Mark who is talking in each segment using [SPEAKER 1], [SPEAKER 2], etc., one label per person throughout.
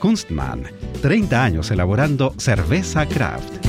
[SPEAKER 1] Kunstmann, 30 años elaborando cerveza craft.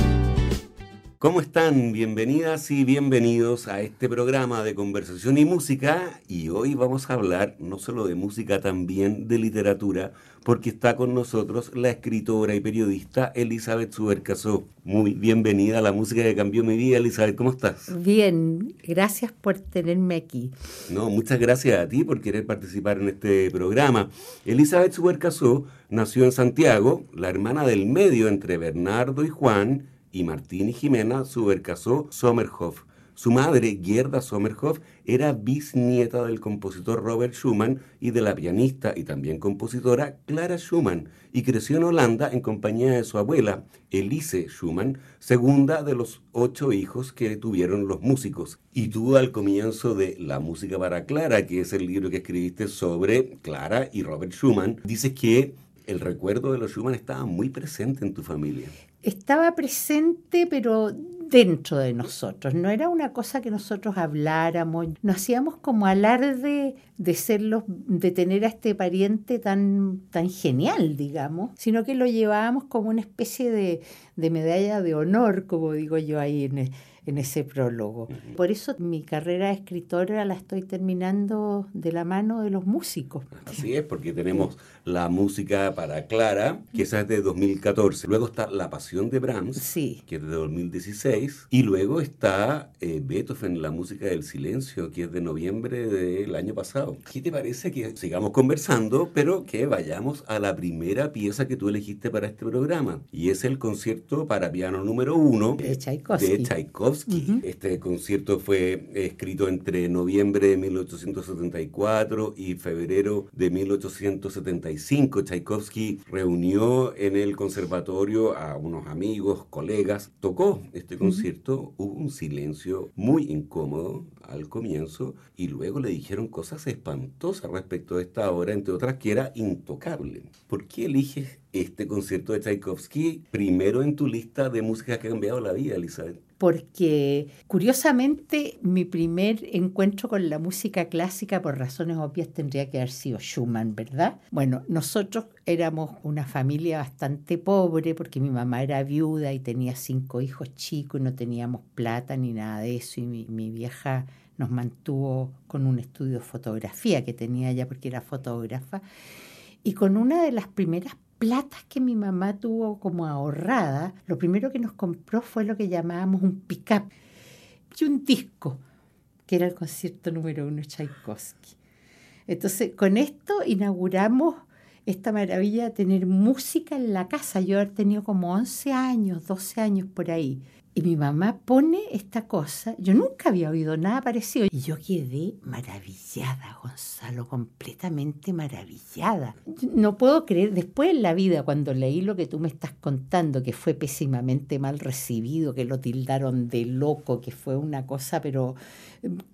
[SPEAKER 2] ¿Cómo están? Bienvenidas y bienvenidos a este programa de conversación y música. Y hoy vamos a hablar no solo de música, también de literatura, porque está con nosotros la escritora y periodista Elizabeth Subercasó. Muy bienvenida a la música que cambió mi vida, Elizabeth. ¿Cómo estás?
[SPEAKER 3] Bien, gracias por tenerme aquí.
[SPEAKER 2] No, muchas gracias a ti por querer participar en este programa. Elizabeth Subercasó nació en Santiago, la hermana del medio entre Bernardo y Juan y Martín y Jimena Subercasó Sommerhoff. Su madre, Gerda Sommerhoff, era bisnieta del compositor Robert Schumann y de la pianista y también compositora Clara Schumann, y creció en Holanda en compañía de su abuela, Elise Schumann, segunda de los ocho hijos que tuvieron los músicos. Y tú al comienzo de La música para Clara, que es el libro que escribiste sobre Clara y Robert Schumann, dices que el recuerdo de los Schumann estaba muy presente en tu familia
[SPEAKER 3] estaba presente, pero dentro de nosotros. No era una cosa que nosotros habláramos, no hacíamos como alarde de serlos, de tener a este pariente tan, tan genial, digamos, sino que lo llevábamos como una especie de, de medalla de honor, como digo yo ahí en en ese prólogo. Por eso mi carrera de escritora la estoy terminando de la mano de los músicos.
[SPEAKER 2] Así es, porque tenemos la música para Clara, que esa es de 2014. Luego está La Pasión de Brahms,
[SPEAKER 3] sí.
[SPEAKER 2] que es de 2016. Y luego está eh, Beethoven, La Música del Silencio, que es de noviembre del año pasado. ¿Qué te parece que sigamos conversando, pero que vayamos a la primera pieza que tú elegiste para este programa? Y es el concierto para piano número uno
[SPEAKER 3] de Tchaikovsky.
[SPEAKER 2] De Tchaikovsky este concierto fue escrito entre noviembre de 1874 y febrero de 1875. Tchaikovsky reunió en el conservatorio a unos amigos, colegas, tocó este concierto, hubo un silencio muy incómodo al comienzo y luego le dijeron cosas espantosas respecto a esta obra, entre otras que era intocable. ¿Por qué eliges este concierto de Tchaikovsky primero en tu lista de música que ha cambiado la vida, Elizabeth?
[SPEAKER 3] Porque curiosamente mi primer encuentro con la música clásica por razones obvias tendría que haber sido Schumann, ¿verdad? Bueno, nosotros éramos una familia bastante pobre porque mi mamá era viuda y tenía cinco hijos chicos y no teníamos plata ni nada de eso y mi, vieja nos mantuvo con un estudio de fotografía que tenía ella porque era fotógrafa y con una de las primeras platas que mi mamá tuvo como ahorrada, lo primero que nos compró fue lo que llamábamos un pick-up y un disco, que era el concierto número uno de Tchaikovsky. Entonces, con esto inauguramos esta maravilla de tener música en la casa. Yo he tenido como 11 años, 12 años por ahí. Y mi mamá pone esta cosa, yo nunca había oído nada parecido. Y yo quedé maravillada, Gonzalo, completamente maravillada. No puedo creer, después en la vida, cuando leí lo que tú me estás contando, que fue pésimamente mal recibido, que lo tildaron de loco, que fue una cosa, pero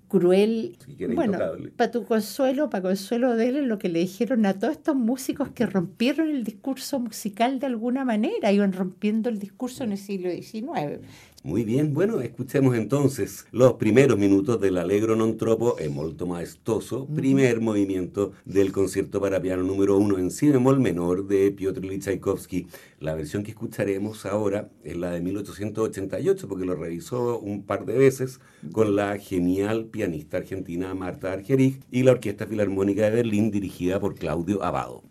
[SPEAKER 3] cruel. bueno, para tu consuelo, para consuelo de él, lo que le dijeron a todos estos músicos que rompieron el discurso musical de alguna manera, iban rompiendo el discurso en el siglo XIX.
[SPEAKER 2] Muy bien, bueno, escuchemos entonces los primeros minutos del Allegro non troppo e molto maestoso, primer movimiento del concierto para piano número uno en si bemol menor de Piotr Ilyich Tchaikovsky. La versión que escucharemos ahora es la de 1888 porque lo revisó un par de veces con la genial pianista argentina Marta Argerich y la Orquesta Filarmónica de Berlín dirigida por Claudio Abado.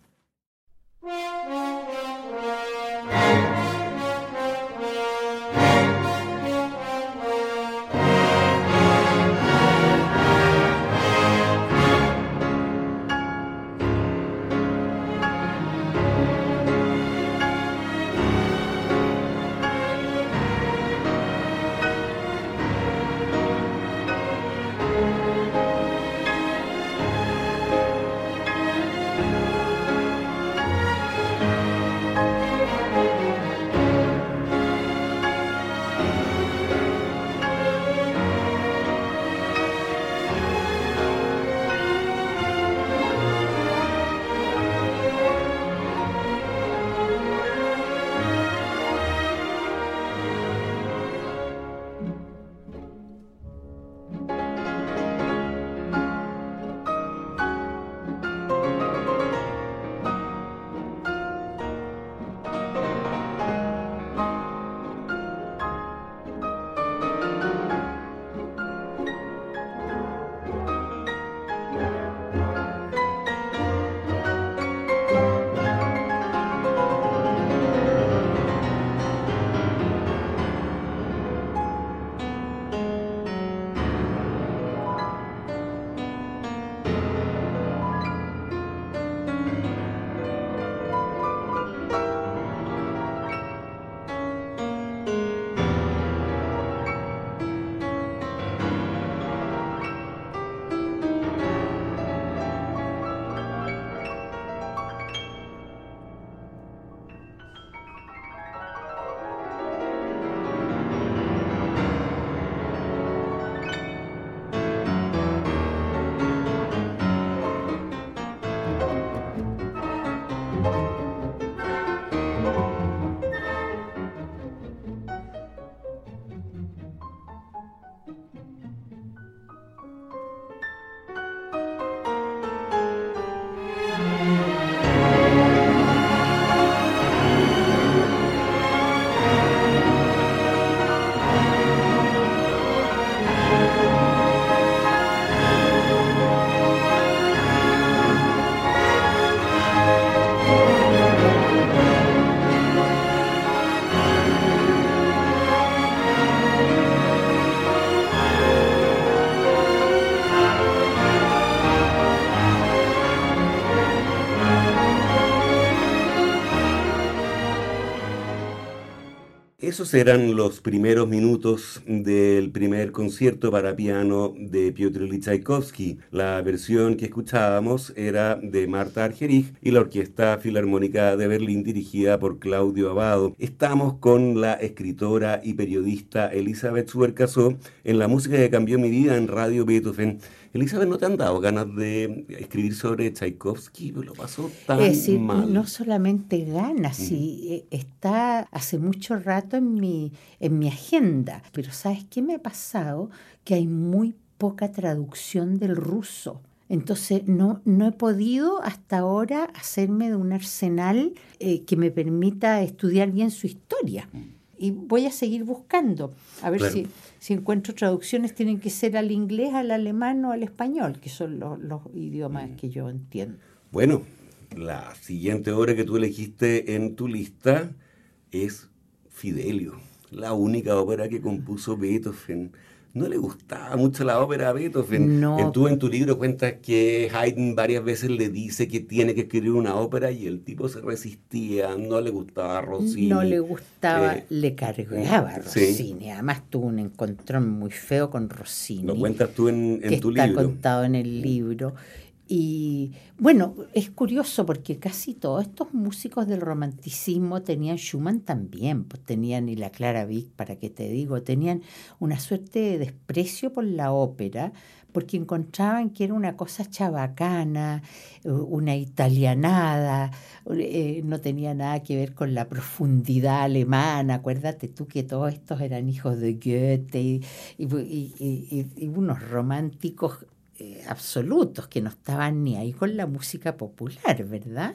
[SPEAKER 2] Esos eran los primeros minutos del primer concierto para piano de Piotr Ilyich Tchaikovsky. La versión que escuchábamos era de Marta Argerich y la Orquesta Filarmónica de Berlín dirigida por Claudio Abado. Estamos con la escritora y periodista Elizabeth Suercasó en la música que cambió mi vida en Radio Beethoven. Elizabeth, ¿no te han dado ganas de escribir sobre Tchaikovsky? Lo pasó tan
[SPEAKER 3] es decir,
[SPEAKER 2] mal.
[SPEAKER 3] No solamente ganas, sí, está hace mucho rato en mi, en mi agenda, pero ¿sabes qué me ha pasado? Que hay muy poca traducción del ruso. Entonces no, no he podido hasta ahora hacerme de un arsenal eh, que me permita estudiar bien su historia. Y voy a seguir buscando, a ver
[SPEAKER 2] Claro.
[SPEAKER 3] si, si encuentro traducciones, tienen que ser al inglés, al alemán o al español, que son los, los idiomas que yo entiendo.
[SPEAKER 2] Bueno, la siguiente obra que tú elegiste en tu lista es Fidelio, la única ópera que compuso Beethoven. No le gustaba mucho la ópera a Beethoven.
[SPEAKER 3] No.
[SPEAKER 2] En- Tú en tu libro cuentas que Haydn varias veces le dice que tiene que escribir una ópera y el tipo se resistía, no le gustaba a Rossini.
[SPEAKER 3] No le gustaba,
[SPEAKER 2] Eh,
[SPEAKER 3] le cargaba a
[SPEAKER 2] sí.
[SPEAKER 3] Rossini. Además tuvo un encontrón muy feo con Rossini.
[SPEAKER 2] Lo cuentas tú en, en
[SPEAKER 3] que
[SPEAKER 2] tu
[SPEAKER 3] está
[SPEAKER 2] libro.
[SPEAKER 3] contado en el libro. Y bueno, es curioso porque casi todos estos músicos del romanticismo tenían Schumann también, pues tenían y la Clara Vick, para qué te digo, tenían una suerte de desprecio por la ópera porque encontraban que era una cosa chabacana, una italianada, eh, no tenía nada que ver con la profundidad alemana. Acuérdate tú que todos estos eran hijos de Goethe y unos románticos eh, absolutos que no estaban ni ahí con la música popular, ¿verdad?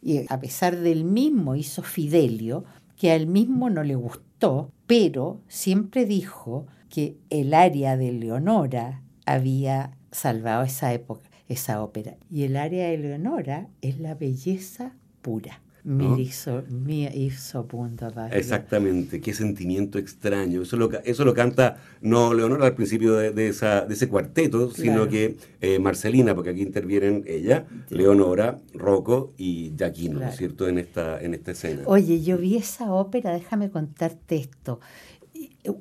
[SPEAKER 3] Y a pesar del mismo hizo Fidelio, que a él mismo no le gustó, pero siempre dijo que el aria de Leonora había salvado esa época, esa ópera. Y el aria de Leonora es la belleza pura.
[SPEAKER 2] ¿No?
[SPEAKER 3] Mir hizo, wunderbar.
[SPEAKER 2] Exactamente, qué sentimiento extraño. Eso lo, eso lo canta no Leonora al principio de, de esa, de ese cuarteto, sino
[SPEAKER 3] Claro.
[SPEAKER 2] que eh, Marcelina, porque aquí intervienen ella, Leonora, Rocco y Giacchino, ¿no es cierto?, en esta, en esta escena.
[SPEAKER 3] Oye, yo vi esa ópera, déjame contarte esto.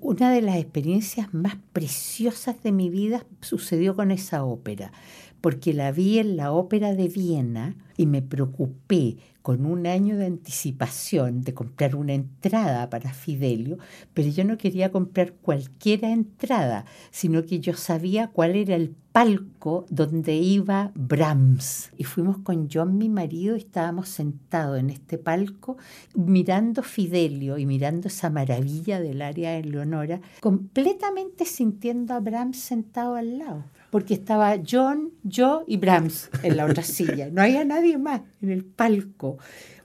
[SPEAKER 3] Una de las experiencias más preciosas de mi vida sucedió con esa ópera, porque la vi en la ópera de Viena y me preocupé con un año de anticipación de comprar una entrada para Fidelio, pero yo no quería comprar cualquiera entrada, sino que yo sabía cuál era el palco donde iba Brahms. Y fuimos con John, mi marido, y estábamos sentados en este palco mirando Fidelio y mirando esa maravilla del área de Leonora, completamente sintiendo a Brahms sentado al lado. Porque estaba John, yo y Brahms en la otra silla. No había nadie más en el palco.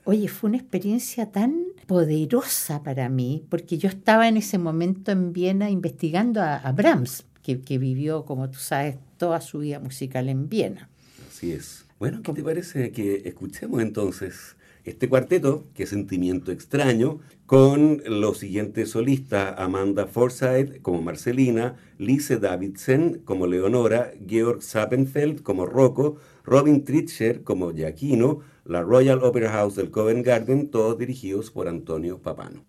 [SPEAKER 3] Oye, fue una experiencia tan poderosa para mí, porque yo estaba en ese momento en Viena investigando a, a Brahms, que, que vivió, como tú sabes, toda su vida musical en Viena.
[SPEAKER 2] Así es. Bueno, ¿qué te parece que escuchemos entonces este cuarteto, qué sentimiento extraño, con los siguientes solistas, Amanda Forsyth como Marcelina, Lise Davidsen como Leonora, Georg Sappenfeld como Rocco, Robin Tritcher como Giacchino, la Royal Opera House del Covent Garden, todos dirigidos por Antonio Papano.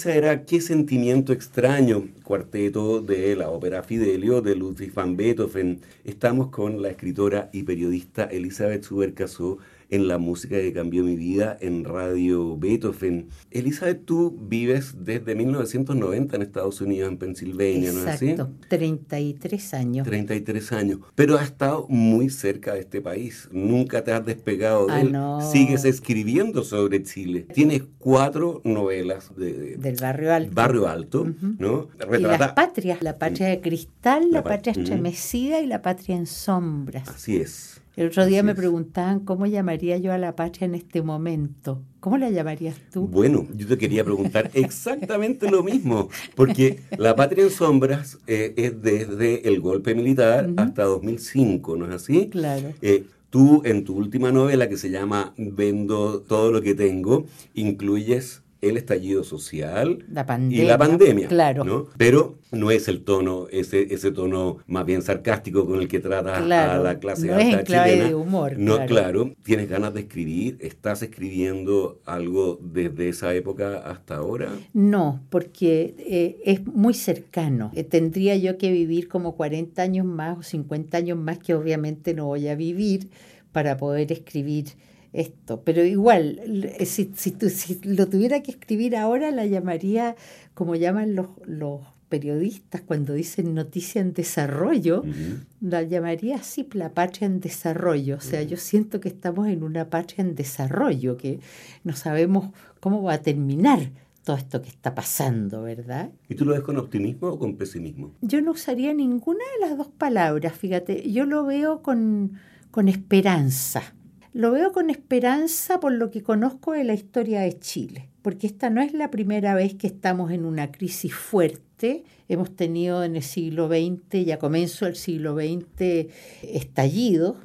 [SPEAKER 2] Esa era Qué sentimiento extraño, cuarteto de la ópera Fidelio de Ludwig van Beethoven. Estamos con la escritora y periodista Elizabeth Subercasó en la música que cambió mi vida en Radio Beethoven. Elizabeth, tú vives desde 1990 en Estados Unidos, en Pensilvania, ¿no es así?
[SPEAKER 3] Exacto, 33 años.
[SPEAKER 2] 33 años. Pero has estado muy cerca de este país. Nunca te has despegado de
[SPEAKER 3] Ah,
[SPEAKER 2] él.
[SPEAKER 3] no.
[SPEAKER 2] Sigues escribiendo sobre Chile. Tienes cuatro novelas de,
[SPEAKER 3] Del barrio alto.
[SPEAKER 2] Barrio Alto, ¿no?
[SPEAKER 3] Y las patrias, la patria de cristal,
[SPEAKER 2] La
[SPEAKER 3] la,
[SPEAKER 2] pa-
[SPEAKER 3] patria estremecida y la patria en sombras.
[SPEAKER 2] Así es.
[SPEAKER 3] El otro día
[SPEAKER 2] Así
[SPEAKER 3] me
[SPEAKER 2] es.
[SPEAKER 3] preguntaban cómo llamaría yo a la patria en este momento. ¿Cómo la llamarías tú?
[SPEAKER 2] Bueno, yo te quería preguntar exactamente lo mismo, porque La Patria en Sombras eh, es desde el golpe militar hasta 2005, ¿no es así?
[SPEAKER 3] Claro.
[SPEAKER 2] Eh, tú en tu última novela que se llama Vendo todo lo que tengo, incluyes el estallido social
[SPEAKER 3] La
[SPEAKER 2] y la pandemia,
[SPEAKER 3] Claro.
[SPEAKER 2] ¿no? Pero no es el tono, ese, ese tono más bien sarcástico con el que trata a la clase
[SPEAKER 3] no es
[SPEAKER 2] alta
[SPEAKER 3] en clave
[SPEAKER 2] chilena.
[SPEAKER 3] de humor,
[SPEAKER 2] No,
[SPEAKER 3] claro.
[SPEAKER 2] claro. Tienes ganas de escribir, estás escribiendo algo desde esa época hasta ahora.
[SPEAKER 3] No, porque eh, es muy cercano. Eh, tendría yo que vivir como 40 años más o 50 años más que obviamente no voy a vivir para poder escribir esto. Pero igual, eh, si, si, tu- si lo tuviera que escribir ahora, la llamaría como llaman los, los periodistas cuando dicen noticia en desarrollo, la llamaría así la patria en desarrollo. O sea, yo siento que estamos en una patria en desarrollo, que no sabemos cómo va a terminar todo esto que está pasando, ¿verdad?
[SPEAKER 2] ¿Y tú lo ves con optimismo o con pesimismo?
[SPEAKER 3] Yo no usaría ninguna de las dos palabras, fíjate, yo lo veo con, con esperanza. Lo veo con esperanza por lo que conozco de la historia de Chile, porque esta no es la primera vez que estamos en una crisis fuerte. Hemos tenido en el siglo XX, ya comienzo del siglo XX, estallidos,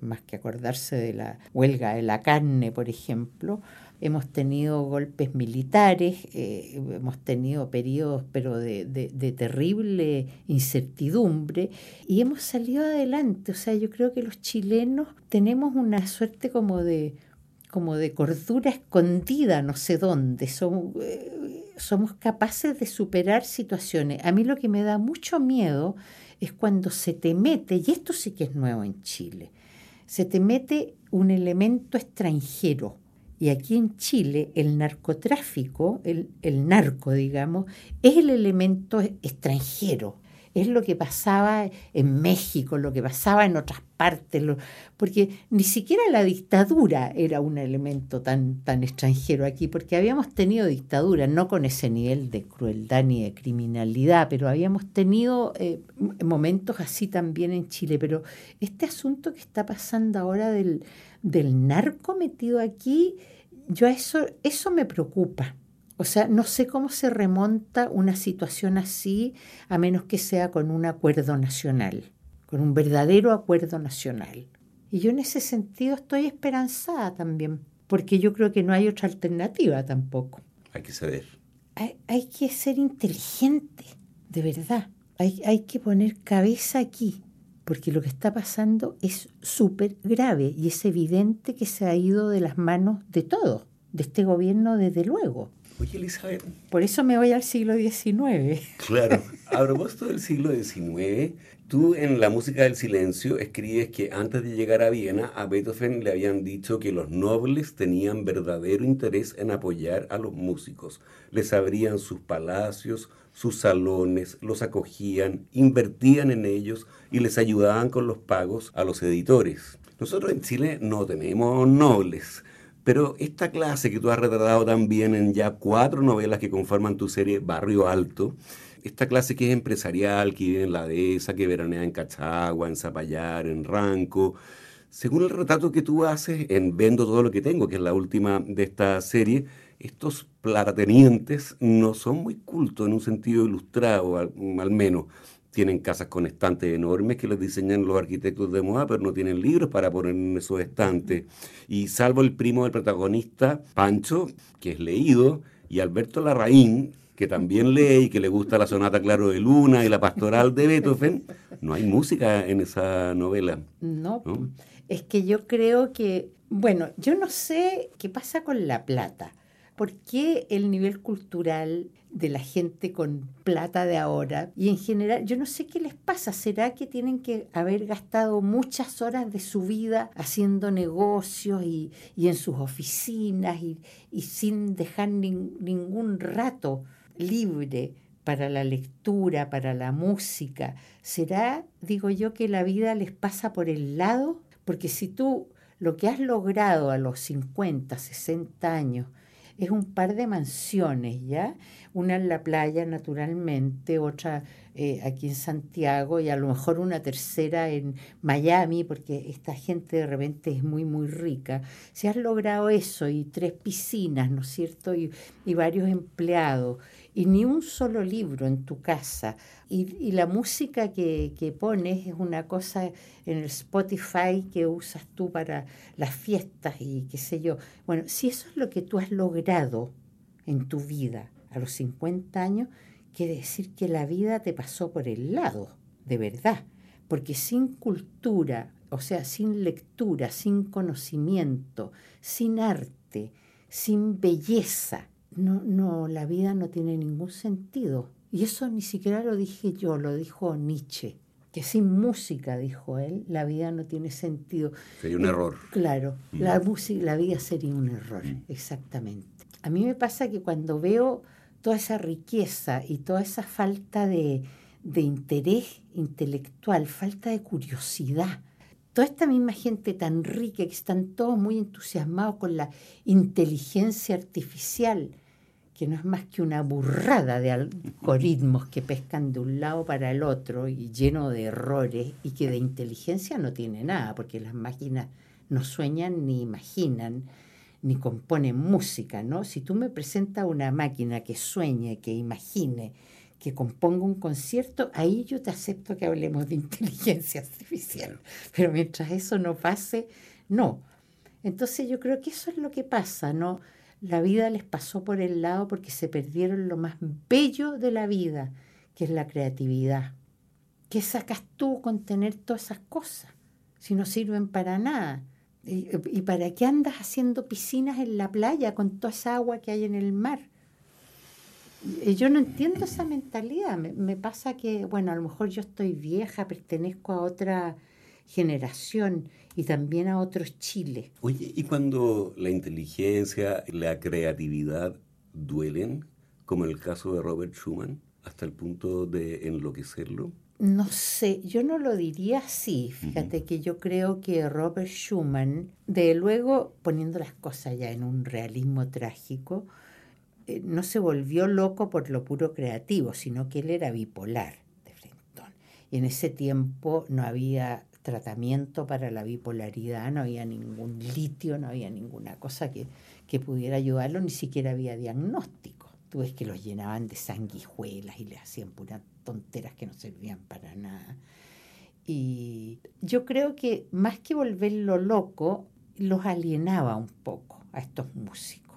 [SPEAKER 3] más que acordarse de la huelga de la carne, por ejemplo. Hemos tenido golpes militares, eh, hemos tenido periodos pero de, terrible incertidumbre y hemos salido adelante. O sea, yo creo que los chilenos tenemos una suerte como de, como de cordura escondida, no sé dónde. Eh, somos capaces de superar situaciones. A mí lo que me da mucho miedo es cuando se te mete, y esto sí que es nuevo en Chile, se te mete un elemento extranjero. Y aquí en Chile el narcotráfico, el, el narco, digamos, es el elemento extranjero. Es lo que pasaba en México, lo que pasaba en otras partes, porque ni siquiera la dictadura era un elemento tan, tan extranjero aquí, porque habíamos tenido dictadura, no con ese nivel de crueldad ni de criminalidad, pero habíamos tenido eh, momentos así también en Chile. Pero este asunto que está pasando ahora del, del narco metido aquí, yo a eso, eso me preocupa. O sea, no sé cómo se remonta una situación así a menos que sea con un acuerdo nacional, con un verdadero acuerdo nacional. Y yo en ese sentido estoy esperanzada también, porque yo creo que no hay otra alternativa tampoco.
[SPEAKER 2] Hay que ceder.
[SPEAKER 3] Hay, hay que ser inteligente, de verdad. Hay, hay que poner cabeza aquí, porque lo que está pasando es súper grave y es evidente que se ha ido de las manos de todos, de este gobierno desde luego.
[SPEAKER 2] Oye, Elizabeth,
[SPEAKER 3] Por eso me voy al siglo XIX.
[SPEAKER 2] Claro. A propósito del siglo XIX, tú en La música del silencio escribes que antes de llegar a Viena, a Beethoven le habían dicho que los nobles tenían verdadero interés en apoyar a los músicos. Les abrían sus palacios, sus salones, los acogían, invertían en ellos y les ayudaban con los pagos a los editores. Nosotros en Chile no tenemos nobles. Pero esta clase que tú has retratado también en ya cuatro novelas que conforman tu serie Barrio Alto, esta clase que es empresarial, que vive en la dehesa, que veranea en Cachagua, en Zapallar, en Ranco, según el retrato que tú haces en Vendo todo lo que tengo, que es la última de esta serie, estos platatenientes no son muy cultos en un sentido ilustrado, al, al menos. Tienen casas con estantes enormes que les diseñan los arquitectos de moda, pero no tienen libros para poner en esos estantes. Y salvo el primo del protagonista, Pancho, que es leído, y Alberto Larraín, que que también lee y que le gusta la sonata Claro de Luna y la pastoral de Beethoven, no hay música en esa novela.
[SPEAKER 3] No, es que yo creo que, bueno, yo no sé qué pasa con La Plata. ¿Por qué el nivel cultural de la gente con plata de ahora y en general, yo no sé qué les pasa, ¿será que tienen que haber gastado muchas horas de su vida haciendo negocios y, en sus oficinas y, sin dejar ningún rato libre para la lectura, para la música? ¿Será, digo yo, que la vida les pasa por el lado? Porque si tú lo que has logrado a los 50, 60 años, es un par de mansiones, ¿ya? Una en la playa, naturalmente, otra eh, aquí en Santiago y a lo mejor una tercera en Miami, porque esta gente de repente es muy, muy rica. Si has logrado eso y tres piscinas, ¿no es cierto? Y, y varios empleados y ni un solo libro en tu casa. Y, la música que, que, pones es una cosa en el Spotify que usas tú para las fiestas y qué sé yo. Bueno, si eso es lo que tú has logrado en tu vida a los 50 años, quiere decir que la vida te pasó por el lado, de verdad. Porque sin cultura, o sea, sin lectura, sin conocimiento, sin arte, sin belleza, no, no, la vida no tiene ningún sentido. Y eso ni siquiera lo dije yo, lo dijo Nietzsche, que sin música, dijo él, la vida no tiene sentido.
[SPEAKER 2] Sería un error.
[SPEAKER 3] Claro, mm. la, música, la vida sería un error, mm. exactamente. A mí me pasa que cuando veo toda esa riqueza y toda esa falta de, de interés intelectual, falta de curiosidad, toda esta misma gente tan rica que están todos muy entusiasmados con la inteligencia artificial, que no es más que una burrada de algoritmos que pescan de un lado para el otro y lleno de errores y que de inteligencia no tiene nada, porque las máquinas no sueñan ni imaginan ni componen música, ¿no? Si tú me presentas una máquina que sueñe, que imagine, que componga un concierto, ahí yo te acepto que hablemos de inteligencia artificial. Pero mientras eso no pase, no. Entonces yo creo que eso es lo que pasa, ¿no? La vida les pasó por el lado porque se perdieron lo más bello de la vida, que es la creatividad. ¿Qué sacas tú con tener todas esas cosas si no sirven para nada? ¿Y, para qué andas haciendo piscinas en la playa con toda esa agua que hay en el mar? Yo no entiendo esa mentalidad. me pasa que, bueno, a lo mejor yo estoy vieja, pertenezco a otra generación y también a otros Chile.
[SPEAKER 2] Oye, ¿y cuando la inteligencia, la creatividad duelen, como en el caso de Robert Schumann, hasta el punto de enloquecerlo?
[SPEAKER 3] No sé, yo no lo diría así. Fíjate que yo creo que Robert Schumann, de luego poniendo las cosas ya en un realismo trágico, eh, no se volvió loco por lo puro creativo, sino que él era bipolar de frentón. Y en ese tiempo no había tratamiento para la bipolaridad, no había ningún litio, no había ninguna cosa que, que pudiera ayudarlo, ni siquiera había diagnóstico. Tú ves que los llenaban de sanguijuelas y le hacían puras tonteras que no servían para nada. Y yo creo que más que volverlo loco, los alienaba un poco a estos músicos.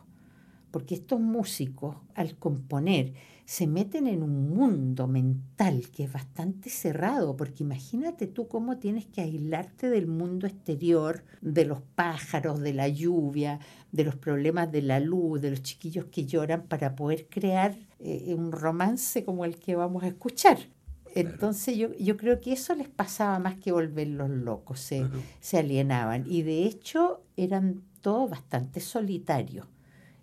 [SPEAKER 3] Porque estos músicos, al componer, se meten en un mundo mental que es bastante cerrado, porque imagínate tú cómo tienes que aislarte del mundo exterior, de los pájaros, de la lluvia, de los problemas de la luz, de los chiquillos que lloran para poder crear eh, un romance como el que vamos a escuchar. Entonces yo, yo creo que eso les pasaba más que volverlos locos, se, se alienaban. Y de hecho eran todos bastante solitarios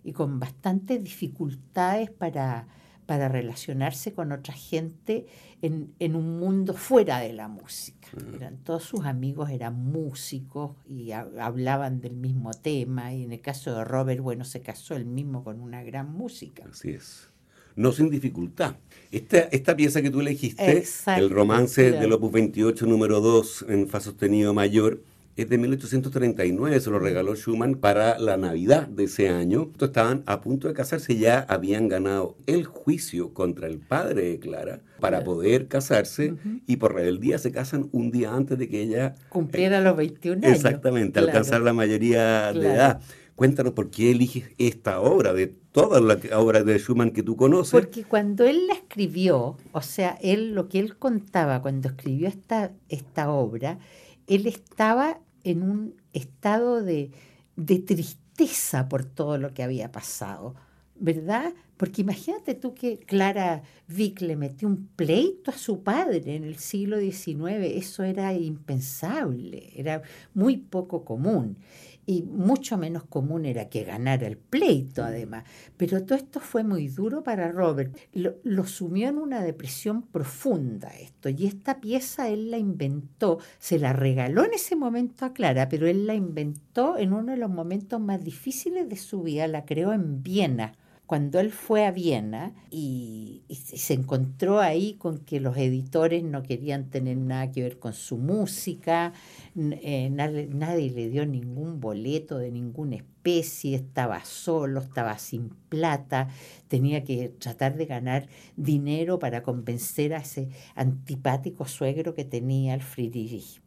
[SPEAKER 3] y con bastantes dificultades para para relacionarse con otra gente en, en, un mundo fuera de la música. Eran, todos sus amigos eran músicos y hablaban del mismo tema y en el caso de Robert, bueno, se casó él mismo con una gran música.
[SPEAKER 2] Así es. No sin dificultad. Esta, esta pieza que tú elegiste, el romance del Opus 28 número 2 en Fa sostenido mayor, es de 1839, se lo regaló Schumann para la Navidad de ese año. Estaban a punto de casarse, ya habían ganado el juicio contra el padre de Clara para poder casarse y por rebeldía se casan un día antes de que ella
[SPEAKER 3] cumpliera los 21 años.
[SPEAKER 2] Exactamente, alcanzar la mayoría de edad. Cuéntanos por qué eliges esta obra, de todas las obras de Schumann que tú conoces.
[SPEAKER 3] Porque cuando él la escribió, o sea, él lo que él contaba cuando escribió esta, esta obra, él estaba en un estado de, tristeza por todo lo que había pasado, ¿verdad? Porque imagínate tú que Clara Vick le metió un pleito a su padre en el siglo XIX, eso era impensable, era muy poco común y mucho menos común era que ganara el pleito además. Pero todo esto fue muy duro para Robert. Lo, sumió en una depresión profunda esto y esta pieza él la inventó, se la regaló en ese momento a Clara, pero él la inventó en uno de los momentos más difíciles de su vida, la creó en Viena cuando él fue a Viena y, se encontró ahí con que los editores no querían tener nada que ver con su música, eh, nadie, le dio ningún boleto de ninguna especie, estaba solo, estaba sin plata, tenía que tratar de ganar dinero para convencer a ese antipático suegro que tenía el Friedrich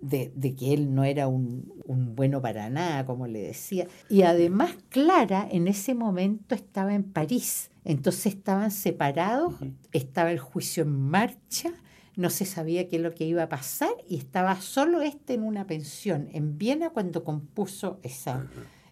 [SPEAKER 3] de, que él no era un, bueno para nada, como le decía. Y además Clara en ese momento estaba en París, entonces estaban separados, estaba el juicio en marcha, no se sabía qué es lo que iba a pasar y estaba solo este en una pensión en Viena cuando compuso esa,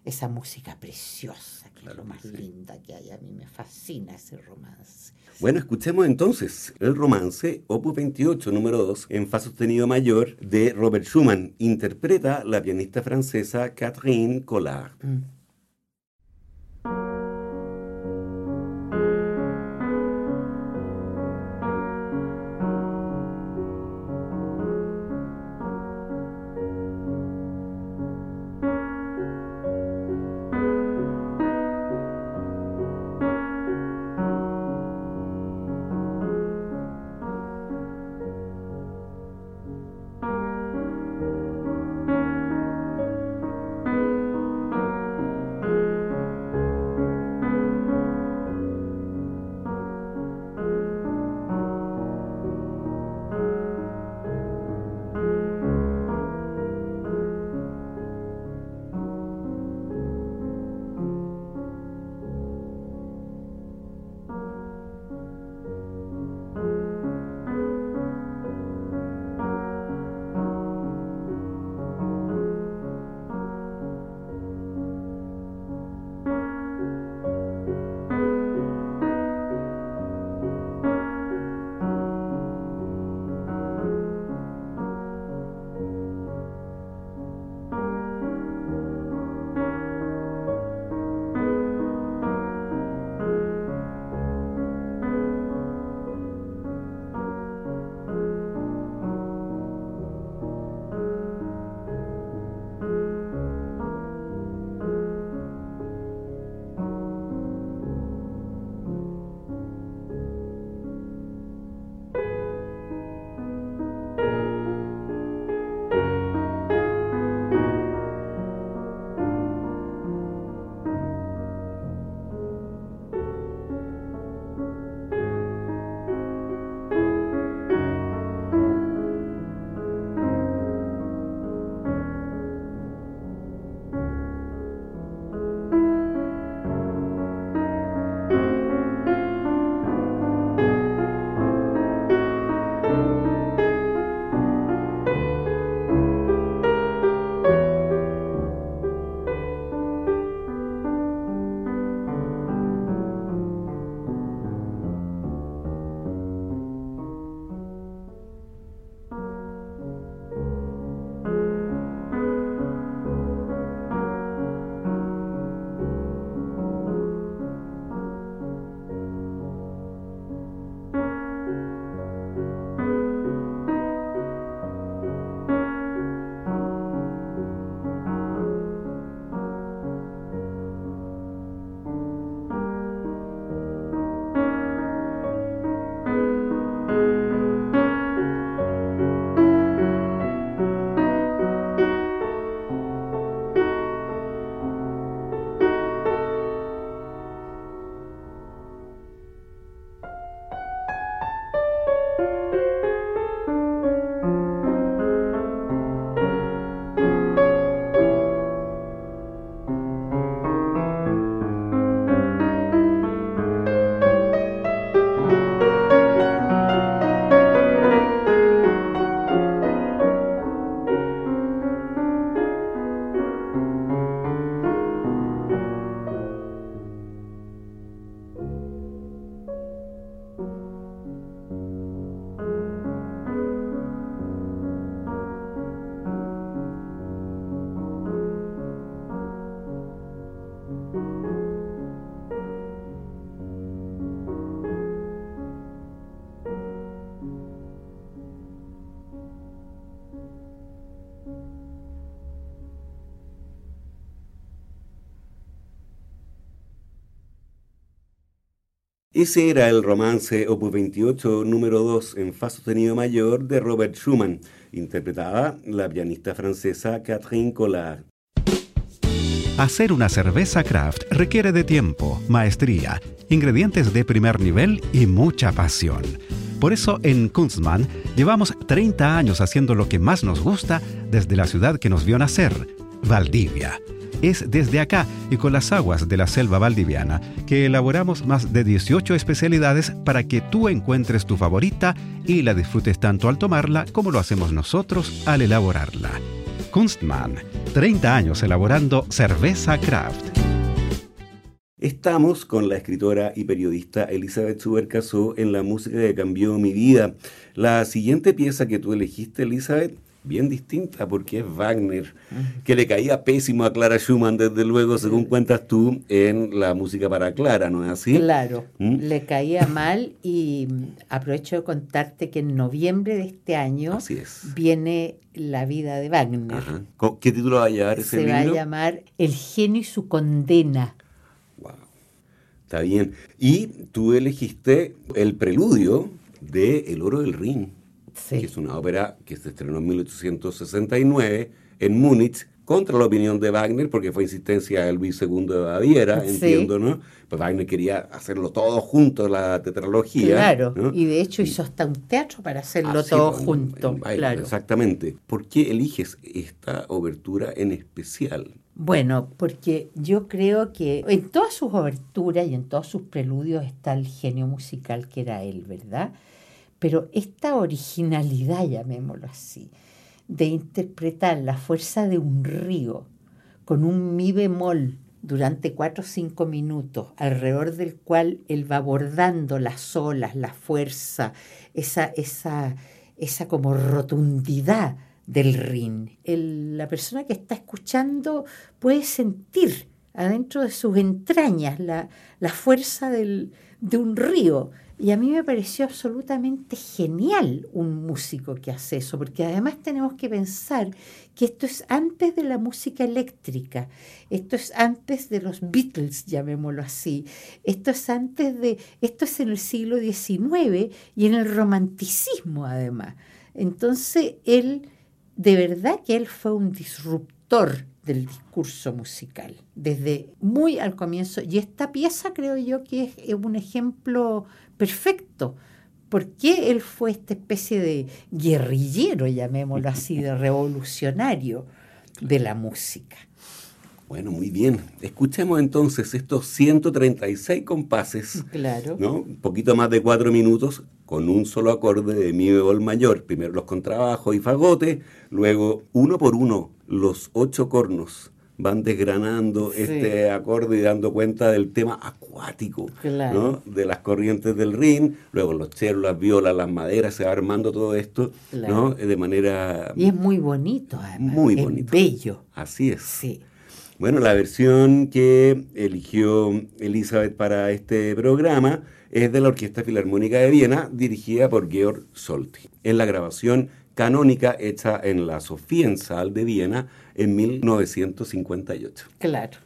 [SPEAKER 3] esa música preciosa, que es lo más linda que hay. A mí me fascina ese romance.
[SPEAKER 2] Bueno, escuchemos entonces el romance Opus 28, número 2, en Fa sostenido mayor, de Robert Schumann. Interpreta la pianista francesa Catherine Collard. Mm. Ese era el romance Opus 28 número 2 en Fa sostenido mayor de Robert Schumann, interpretada la pianista francesa Catherine Collard.
[SPEAKER 1] Hacer una cerveza craft requiere de tiempo, maestría, ingredientes de primer nivel y mucha pasión. Por eso en Kunstmann llevamos 30 años haciendo lo que más nos gusta desde la ciudad que nos vio nacer, Valdivia es desde acá y con las aguas de la selva valdiviana que elaboramos más de 18 especialidades para que tú encuentres tu favorita y la disfrutes tanto al tomarla como lo hacemos nosotros al elaborarla. Kunstmann, 30 años elaborando cerveza craft.
[SPEAKER 2] Estamos con la escritora y periodista Elizabeth Subercasó en la música que cambió mi vida. La siguiente pieza que tú elegiste, Elizabeth, bien distinta porque es Wagner, que le caía pésimo a Clara Schumann, desde luego, según cuentas tú, en la música para Clara, ¿no es así?
[SPEAKER 3] Claro, ¿Mm? le caía mal y aprovecho de contarte que en noviembre de este año viene La vida de Wagner.
[SPEAKER 2] ¿Qué título va a llevar ese
[SPEAKER 3] Se va a llamar El genio y su condena.
[SPEAKER 2] Wow. Está bien. Y tú elegiste el preludio de El oro del Rin que es una ópera que se estrenó en 1869 en Múnich contra la opinión de Wagner, porque fue insistencia de Luis II de Baviera, entiendo, ¿no? Pues Wagner quería hacerlo todo junto, la tetralogía.
[SPEAKER 3] Claro, y de hecho hizo hasta un teatro para hacerlo todo junto. claro.
[SPEAKER 2] Exactamente. ¿Por qué eliges esta obertura en especial?
[SPEAKER 3] Bueno, porque yo creo que en todas sus oberturas y en todos sus preludios está el genio musical que era él, ¿verdad? Pero esta originalidad, llamémoslo así, de interpretar la fuerza de un río con un mi bemol durante cuatro o cinco minutos, alrededor del cual él va abordando las olas, la fuerza, esa, esa, esa como rotundidad del rin. la persona que está escuchando puede sentir adentro de sus entrañas la, la fuerza del, de un río y a mí me pareció absolutamente genial un músico que hace eso, porque además tenemos que pensar que esto es antes de la música eléctrica, esto es antes de los Beatles, llamémoslo así, esto es antes de, esto es en el siglo XIX y en el romanticismo además. Entonces él, de verdad que él fue un disruptor del discurso musical, desde muy al comienzo. Y esta pieza creo yo que es un ejemplo perfecto. ¿Por qué él fue esta especie de guerrillero, llamémoslo así, de revolucionario de la música?
[SPEAKER 2] Bueno, muy bien. Escuchemos entonces estos 136 compases.
[SPEAKER 3] Claro.
[SPEAKER 2] ¿no? Un poquito más de cuatro minutos con un solo acorde de mi bemol mayor. Primero los contrabajos y fagote, luego uno por uno los ocho cornos van desgranando este acorde y dando cuenta del tema acuático, ¿no? de las corrientes del Rin, luego los chelos, las violas, las maderas, se va armando todo esto ¿no? de manera...
[SPEAKER 3] Y es muy bonito, además. Muy bonito. bello.
[SPEAKER 2] Así es. Sí. Bueno, la versión que eligió Elizabeth para este programa es de la Orquesta Filarmónica de Viena, dirigida por Georg Solti. En la grabación canónica hecha en la Sofiensal de Viena en 1958.
[SPEAKER 3] Claro.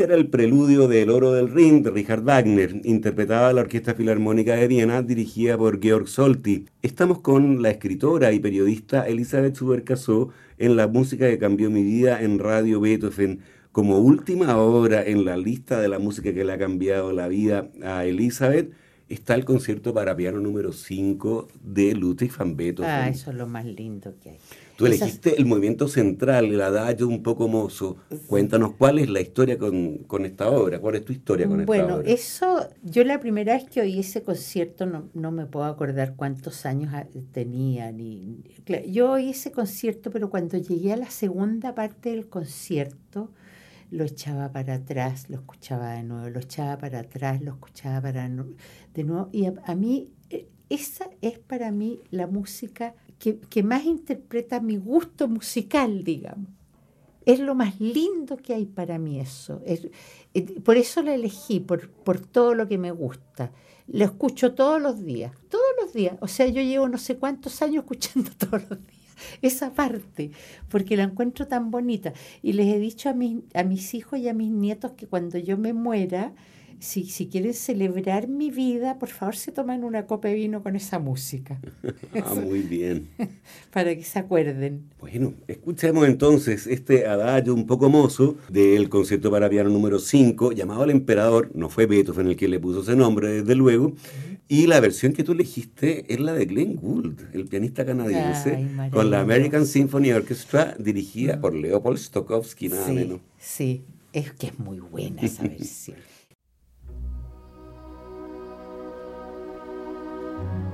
[SPEAKER 2] Era el preludio del Oro del Ring de Richard Wagner, interpretada la Orquesta Filarmónica de Viena, dirigida por Georg Solti. Estamos con la escritora y periodista Elizabeth Subercasó en la música que cambió mi vida en Radio Beethoven. Como última obra en la lista de la música que le ha cambiado la vida a Elizabeth, está el concierto para piano número 5 de Ludwig van Beethoven.
[SPEAKER 3] Ah, eso es lo más lindo que hay.
[SPEAKER 2] Tú elegiste el movimiento central, el adagio un poco mozo. Cuéntanos cuál es la historia con, esta obra, cuál es tu historia con esta
[SPEAKER 3] obra.
[SPEAKER 2] Bueno,
[SPEAKER 3] eso, yo la primera vez que oí ese concierto no, no me puedo acordar cuántos años tenía. Ni, yo oí ese concierto, pero cuando llegué a la segunda parte del concierto, lo echaba para atrás, lo escuchaba de nuevo, lo echaba para atrás, lo escuchaba para de nuevo. Y a, mí, e, esa es para mí la música que, más interpreta mi gusto musical, digamos. Es lo más lindo que hay para mí eso. Eh, por eso la elegí, por, por todo lo que me gusta. Lo escucho todos los días, todos los días. O sea, yo llevo no sé cuántos años escuchando todos los días esa parte, porque la encuentro tan bonita. Y les he dicho a, a mis hijos y a mis nietos que cuando yo me muera, si, si quieren celebrar mi vida, por favor se toman una copa de vino con esa música.
[SPEAKER 2] ah, muy bien.
[SPEAKER 3] Para que se acuerden.
[SPEAKER 2] Bueno, escuchemos entonces este adagio un poco mozo del concierto para piano número 5, llamado El Emperador. No fue Beethoven el que le puso ese nombre, desde luego. Y la versión que tú elegiste es la de Glenn Gould, el pianista canadiense, con la American Symphony Orchestra, dirigida por Leopold Stokowski, nada
[SPEAKER 3] sí,
[SPEAKER 2] menos.
[SPEAKER 3] Sí, es que es muy buena esa versión.
[SPEAKER 2] thank you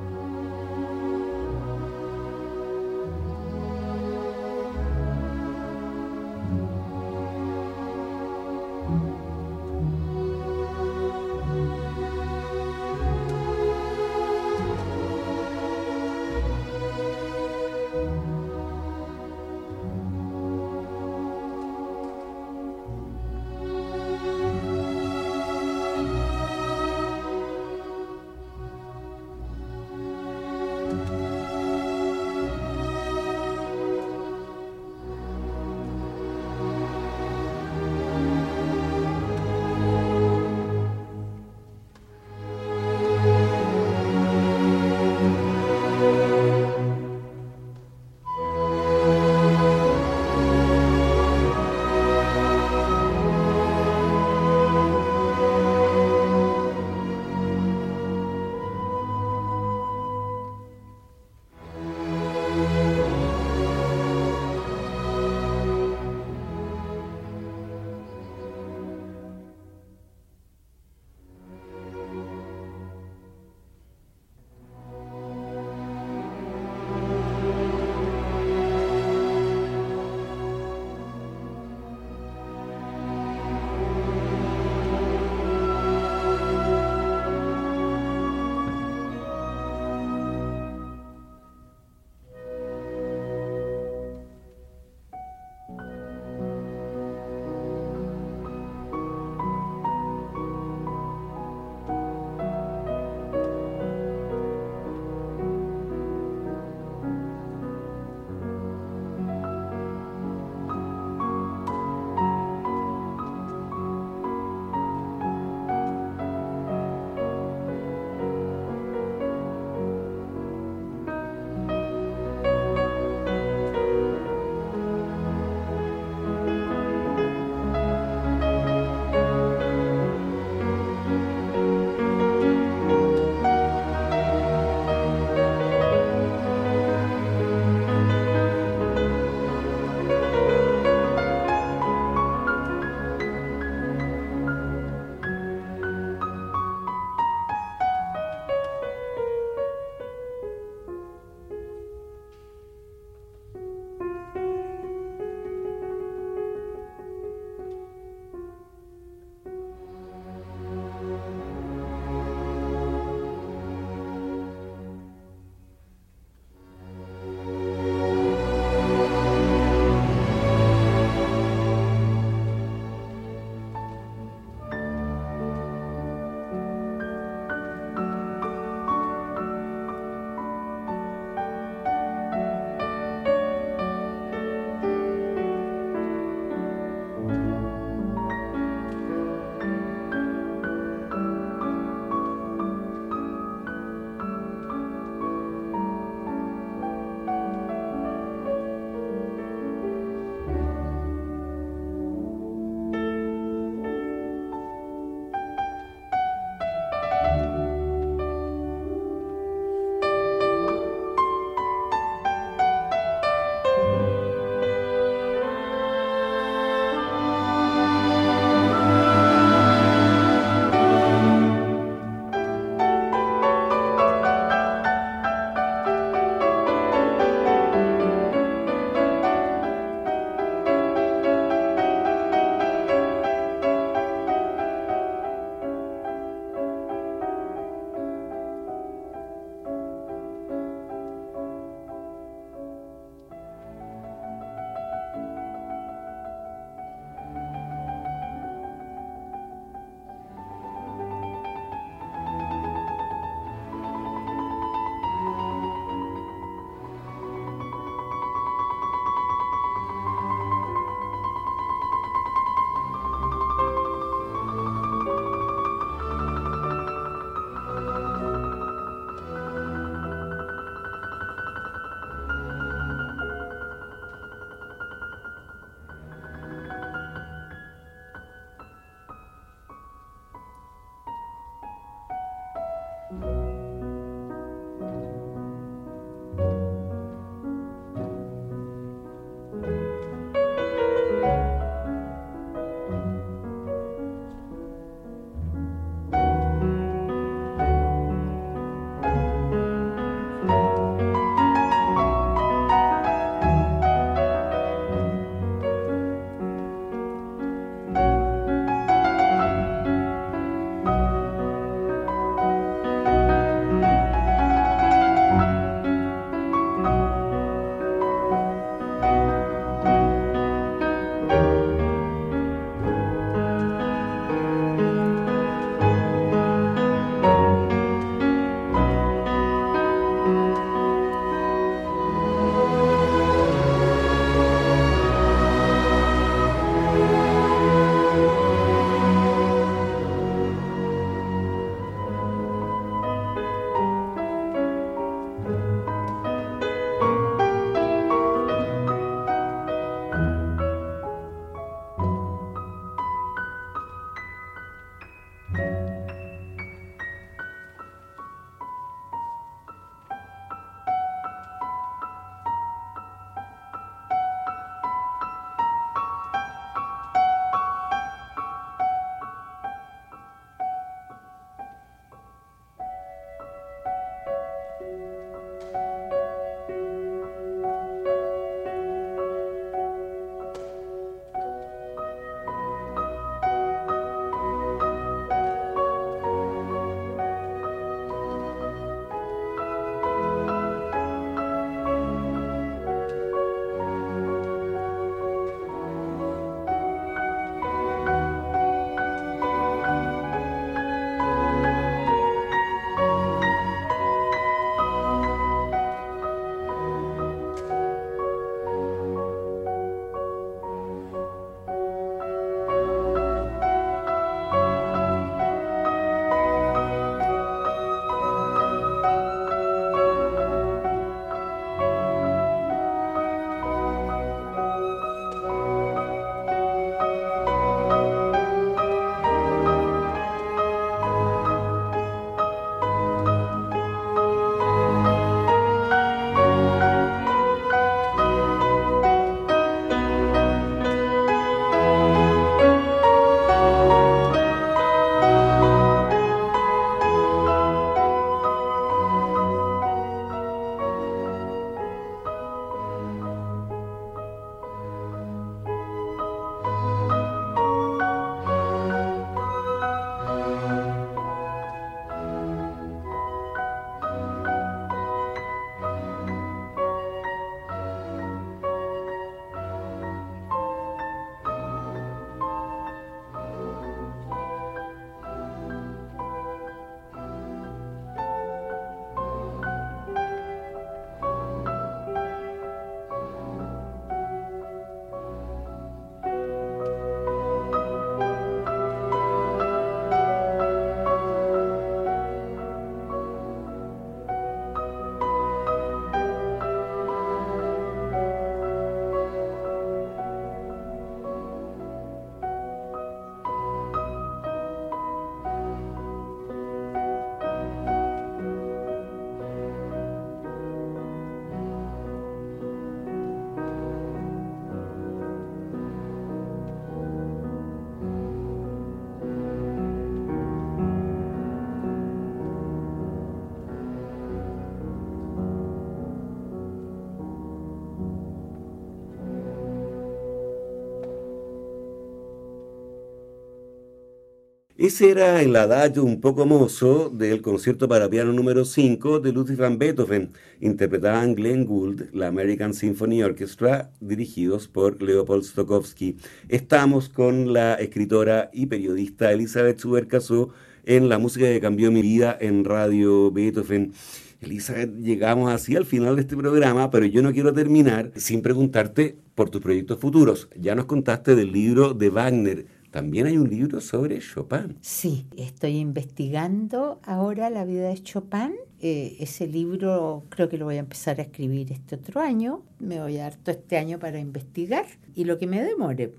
[SPEAKER 2] Ese era el adagio un poco mozo del concierto para piano número 5 de Ludwig van Beethoven. Interpretaban Glenn Gould, la American Symphony Orchestra, dirigidos por Leopold Stokowski. Estamos con la escritora y periodista Elizabeth Subercaso en La música que cambió mi vida en Radio Beethoven. Elizabeth, llegamos así al final de este programa, pero yo no quiero terminar sin preguntarte por tus proyectos futuros. Ya nos contaste del libro de Wagner también hay un libro sobre Chopin.
[SPEAKER 3] Sí, estoy investigando ahora la vida de Chopin. Eh, ese libro creo que lo voy a empezar a escribir este otro año. Me voy a dar todo este año para investigar y lo que me demore.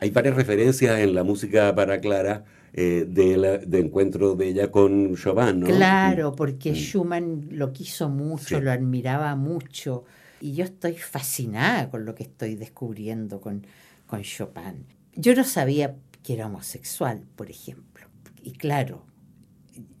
[SPEAKER 2] Hay varias referencias en la música para Clara eh, de, encuentro de ella con Chopin, ¿no?
[SPEAKER 3] Claro, porque mm. Schumann lo quiso mucho, lo admiraba mucho. Y yo estoy fascinada con lo que estoy descubriendo con, con Chopin. Yo no sabía que era homosexual, por ejemplo. Y claro,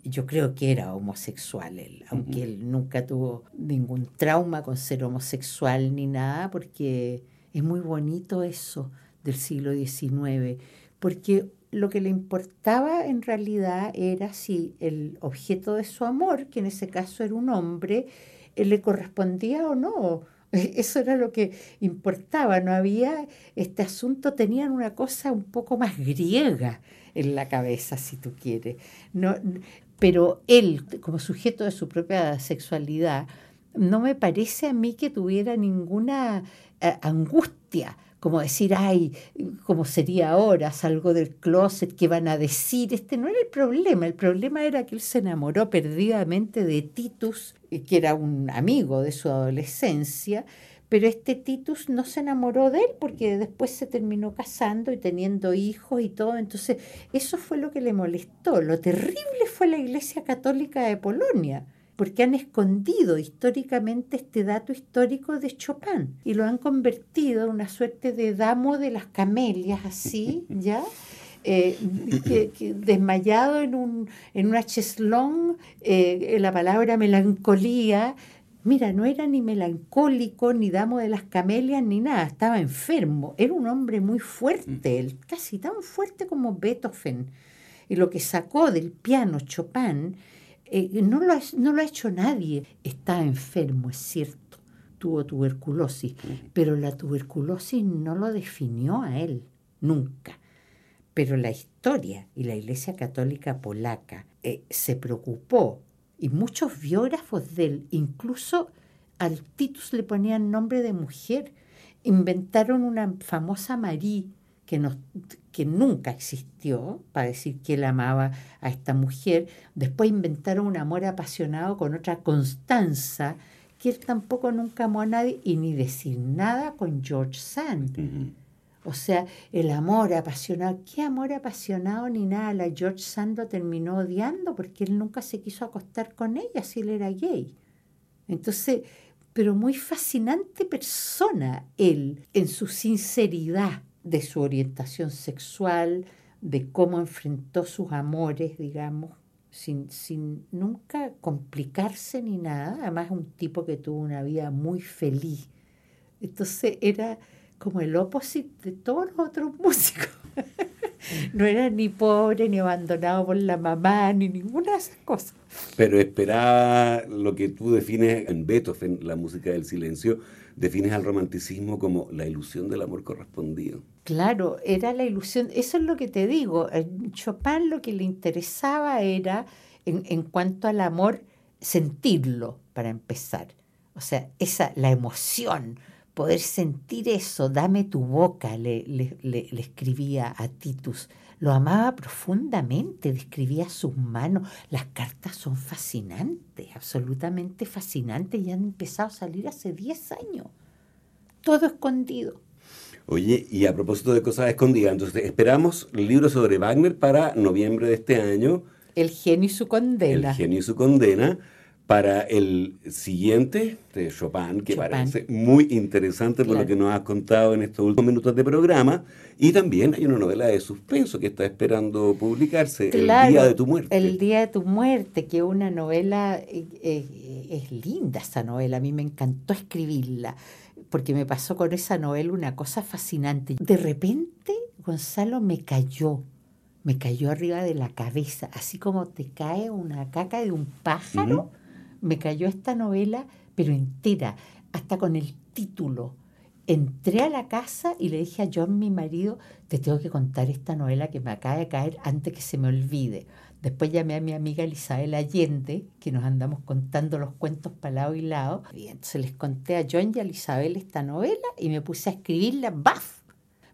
[SPEAKER 3] yo creo que era homosexual él, aunque él nunca tuvo ningún trauma con ser homosexual ni nada, porque es muy bonito eso del siglo XIX, porque lo que le importaba en realidad era si el objeto de su amor, que en ese caso era un hombre, le correspondía o no Eso era lo que importaba, no había, este asunto tenían una cosa un poco más griega en la cabeza, si tú quieres. No, pero él, como sujeto de su propia sexualidad, no me parece a mí que tuviera ninguna eh, angustia como decir, ay, como sería ahora, salgo del closet, ¿qué van a decir? Este no era el problema, el problema era que él se enamoró perdidamente de Titus, eh, que era un amigo de su adolescencia, pero este Titus no se enamoró de él porque después se terminó casando y teniendo hijos y todo, entonces eso fue lo que le molestó. Lo terrible fue la Iglesia Católica de Polonia porque han escondido históricamente este dato histórico de Chopin y lo han convertido en una suerte de damo de las camelias, así, ¿ya? Eh, desmayado en, un, en una cheslón, eh, la palabra melancolía, mira, no era ni melancólico, ni damo de las camelias, ni nada, estaba enfermo, era un hombre muy fuerte, él, casi tan fuerte como Beethoven. Y lo que sacó del piano Chopin eh, no, lo ha, no lo ha hecho nadie. Está enfermo, es cierto, tuvo tuberculosis, pero la tuberculosis no lo definió a él, nunca. Pero la historia y la Iglesia Católica Polaca eh, se preocupó y muchos biógrafos de él, incluso al Titus le ponían nombre de mujer, inventaron una famosa Marie que, que nunca existió, para decir que él amaba a esta mujer. Después inventaron un amor apasionado con otra Constanza, que él tampoco nunca amó a nadie, y ni decir nada con George Sand. O sea, el amor apasionado, ¿qué amor apasionado ni nada? La George Sand lo terminó odiando porque él nunca se quiso acostar con ella si él era gay. Entonces, pero muy fascinante persona él en su sinceridad de su orientación sexual, de cómo enfrentó sus amores, digamos, sin, sin nunca complicarse ni nada. Además, un tipo que tuvo una vida muy feliz. Entonces era como el opposite de todos los otros músicos. no era ni pobre, ni abandonado por la mamá, ni ninguna de esas cosas.
[SPEAKER 2] Pero esperaba lo que tú defines en Beethoven, la música del silencio, defines al romanticismo como la ilusión del amor correspondido.
[SPEAKER 3] Claro, era la ilusión, eso es lo que te digo, Chopin lo que le interesaba era, en, cuanto al amor, sentirlo, para empezar. O sea, esa, la emoción, poder sentir eso, dame tu boca, le, le, le escribía a Titus lo amaba profundamente, describía sus manos. Las cartas son fascinantes, absolutamente fascinantes y han empezado a salir hace 10 años. Todo escondido.
[SPEAKER 2] Oye, y a propósito de cosas escondidas, entonces esperamos el libro sobre Wagner para noviembre de este año.
[SPEAKER 3] El genio y su condena.
[SPEAKER 2] El genio y su condena para el siguiente de Chopin, que parece muy interesante por lo que nos has contado en estos últimos minutos de programa. Y también hay una novela de suspenso que está esperando publicarse, El Día de tu Muerte.
[SPEAKER 3] El Día de tu Muerte, que es una novela, eh, eh, es linda esa novela, a mí me encantó escribirla, porque me pasó con esa novela una cosa fascinante. De repente, Gonzalo me cayó me cayó arriba de la cabeza, así como te cae una caca de un pájaro, me cayó esta novela, pero entera, hasta con el título. Entré a la casa y le dije a John, mi marido, te tengo que contar esta novela que me acaba de caer antes que se me olvide. Después llamé a mi amiga Isabel Allende, que nos andamos contando los cuentos para lado y lado. Y entonces les conté a John y a Isabel esta novela y me puse a escribirla. ¡Baf!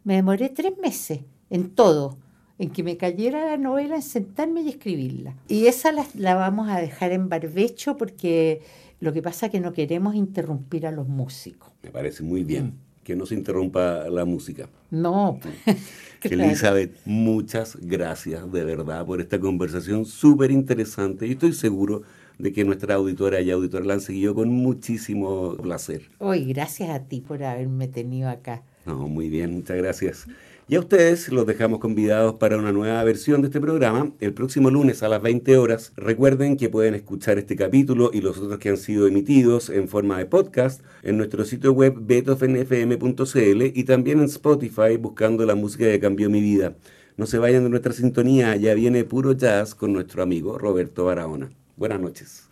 [SPEAKER 3] Me demoré tres meses en todo, en que me cayera la novela, en sentarme y escribirla. Y esa la, la vamos a dejar en barbecho porque lo que pasa es que no queremos interrumpir a los músicos.
[SPEAKER 2] Me parece muy bien que no se interrumpa la música.
[SPEAKER 3] No.
[SPEAKER 2] claro. Elizabeth, muchas gracias de verdad por esta conversación súper interesante. Y estoy seguro de que nuestra auditora y auditora la han seguido con muchísimo placer.
[SPEAKER 3] Hoy, gracias a ti por haberme tenido acá.
[SPEAKER 2] No, muy bien, muchas gracias. Y a ustedes los dejamos convidados para una nueva versión de este programa el próximo lunes a las 20 horas. Recuerden que pueden escuchar este capítulo y los otros que han sido emitidos en forma de podcast en nuestro sitio web beethovenfm.cl y también en Spotify buscando la música que cambió mi vida. No se vayan de nuestra sintonía, ya viene puro jazz con nuestro amigo Roberto Barahona. Buenas noches.